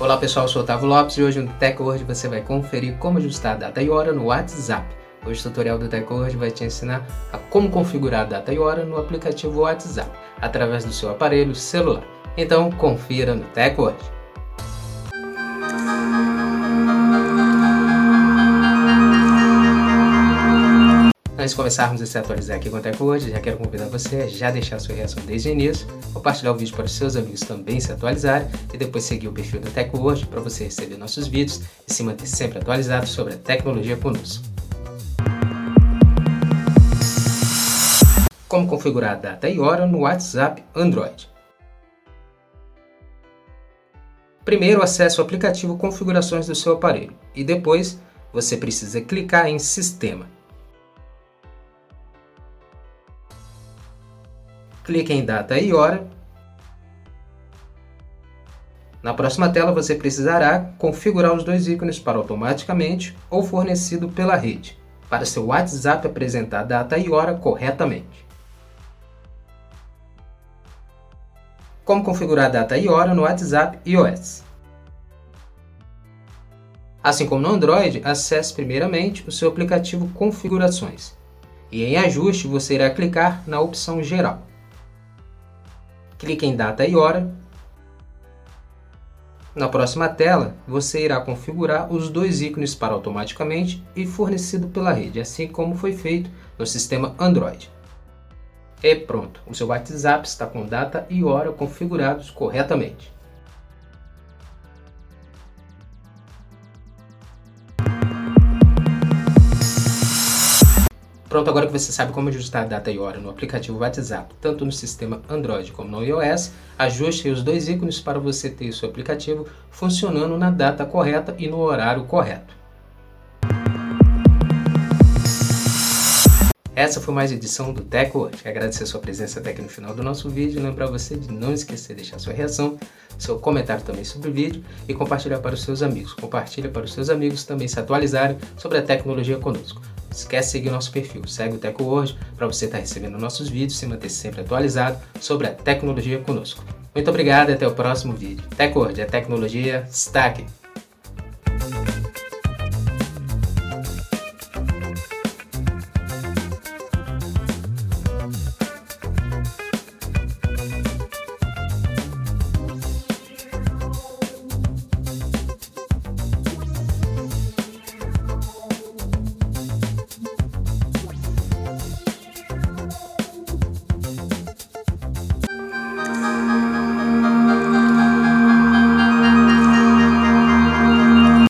Olá pessoal, eu sou o Otávio Lopes e hoje no TechWord você vai conferir como ajustar a data e hora no WhatsApp. Hoje o tutorial do TechWord vai te ensinar a como configurar a data e hora no aplicativo WhatsApp, através do seu aparelho celular. Então confira no TechWord. Antes de começarmos a se atualizar aqui com o TechWord, já quero convidar você a já deixar sua reação desde o início, compartilhar o vídeo para os seus amigos também se atualizarem e depois seguir o perfil do TechWord para você receber nossos vídeos e se manter sempre atualizado sobre a tecnologia conosco. Como configurar a data e hora no WhatsApp Android. Primeiro acesse o aplicativo Configurações do seu aparelho e depois você precisa clicar em Sistema. Clique em data e hora. Na próxima tela você precisará configurar os dois ícones para automaticamente ou fornecido pela rede, para seu WhatsApp apresentar data e hora corretamente. Como configurar data e hora no WhatsApp iOS. Assim como no Android, acesse primeiramente o seu aplicativo Configurações e em Ajuste você irá clicar na opção Geral clique em data e hora. Na próxima tela, você irá configurar os dois ícones para automaticamente e fornecido pela rede, assim como foi feito no sistema Android. E pronto, o seu WhatsApp está com data e hora configurados corretamente. Pronto, agora que você sabe como ajustar a data e hora no aplicativo WhatsApp, tanto no sistema Android como no iOS, ajuste os dois ícones para você ter seu aplicativo funcionando na data correta e no horário correto. Essa foi mais edição do TechWord. Agradecer a sua presença até aqui no final do nosso vídeo. Lembrar você de não esquecer de deixar sua reação, seu comentário também sobre o vídeo e compartilhar para os seus amigos. Compartilha para os seus amigos também se atualizarem sobre a tecnologia conosco esquece de seguir nosso perfil, segue o TecWord para você estar tá recebendo nossos vídeos e se manter sempre atualizado sobre a tecnologia conosco. Muito obrigado e até o próximo vídeo. TecWord, a tecnologia está aqui.